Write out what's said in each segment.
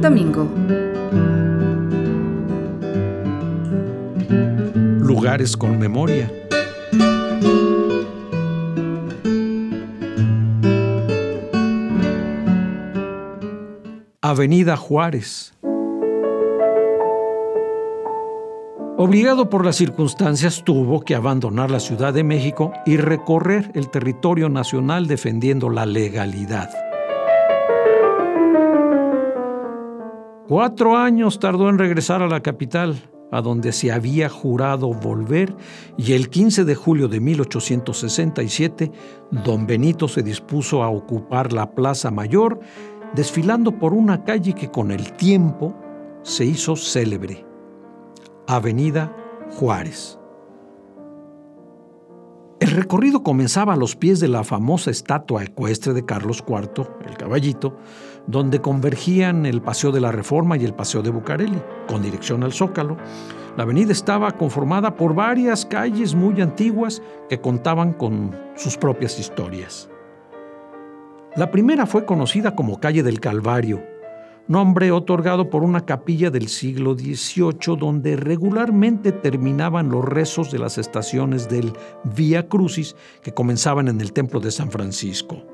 Domingo. Lugares con memoria. Avenida Juárez. Obligado por las circunstancias, tuvo que abandonar la Ciudad de México y recorrer el territorio nacional defendiendo la legalidad. Cuatro años tardó en regresar a la capital, a donde se había jurado volver, y el 15 de julio de 1867, don Benito se dispuso a ocupar la Plaza Mayor, desfilando por una calle que con el tiempo se hizo célebre. Avenida Juárez. El recorrido comenzaba a los pies de la famosa estatua ecuestre de Carlos IV, el caballito, donde convergían el Paseo de la Reforma y el Paseo de Bucareli, con dirección al Zócalo. La avenida estaba conformada por varias calles muy antiguas que contaban con sus propias historias. La primera fue conocida como Calle del Calvario, nombre otorgado por una capilla del siglo XVIII donde regularmente terminaban los rezos de las estaciones del Vía Crucis que comenzaban en el Templo de San Francisco.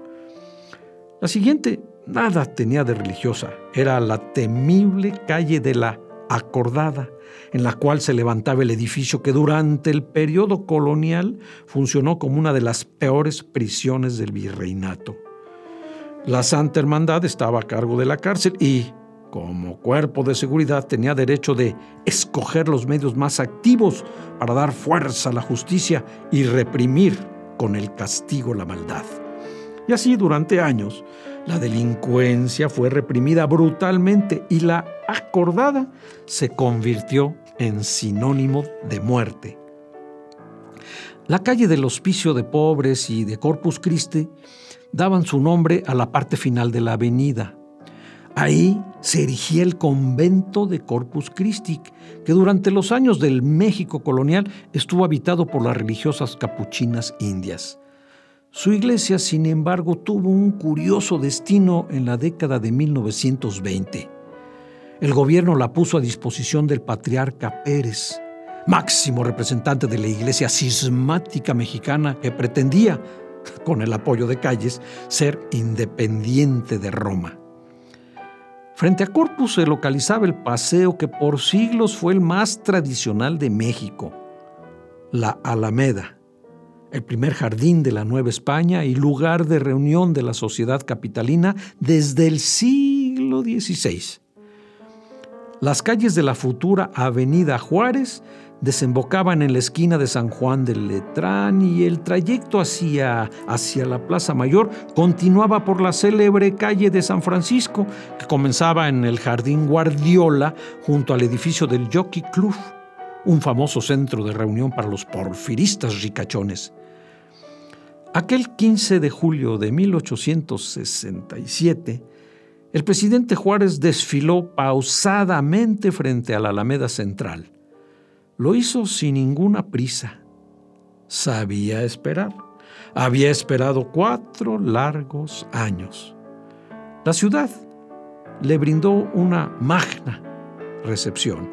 La siguiente nada tenía de religiosa, era la temible calle de la Acordada, en la cual se levantaba el edificio que durante el periodo colonial funcionó como una de las peores prisiones del virreinato. La Santa Hermandad estaba a cargo de la cárcel y, como cuerpo de seguridad, tenía derecho de escoger los medios más activos para dar fuerza a la justicia y reprimir con el castigo la maldad. Y así durante años, la delincuencia fue reprimida brutalmente y la acordada se convirtió en sinónimo de muerte. La calle del Hospicio de Pobres y de Corpus Christi daban su nombre a la parte final de la avenida. Ahí se erigía el convento de Corpus Christi, que durante los años del México colonial estuvo habitado por las religiosas capuchinas indias. Su iglesia, sin embargo, tuvo un curioso destino en la década de 1920. El gobierno la puso a disposición del patriarca Pérez, máximo representante de la iglesia cismática mexicana que pretendía con el apoyo de Calles, ser independiente de Roma. Frente a Corpus se localizaba el paseo que por siglos fue el más tradicional de México, la Alameda, el primer jardín de la Nueva España y lugar de reunión de la sociedad capitalina desde el siglo XVI. Las calles de la futura Avenida Juárez desembocaban en la esquina de San Juan del Letrán y el trayecto hacia, hacia la Plaza Mayor continuaba por la célebre calle de San Francisco, que comenzaba en el Jardín Guardiola junto al edificio del Jockey Club, un famoso centro de reunión para los porfiristas ricachones. Aquel 15 de julio de 1867, el presidente Juárez desfiló pausadamente frente a la Alameda Central lo hizo sin ninguna prisa. Sabía esperar. Había esperado cuatro largos años. La ciudad le brindó una magna recepción.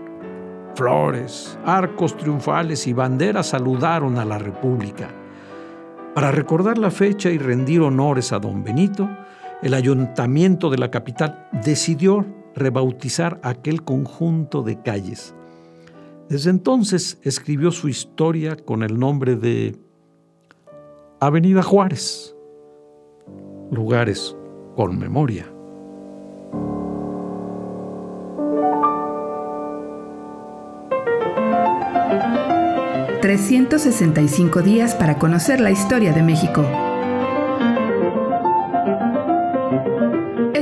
Flores, arcos triunfales y banderas saludaron a la República. Para recordar la fecha y rendir honores a don Benito, el ayuntamiento de la capital decidió rebautizar aquel conjunto de calles desde entonces escribió su historia con el nombre de Avenida Juárez, lugares con memoria. ...365 días para conocer la historia de México.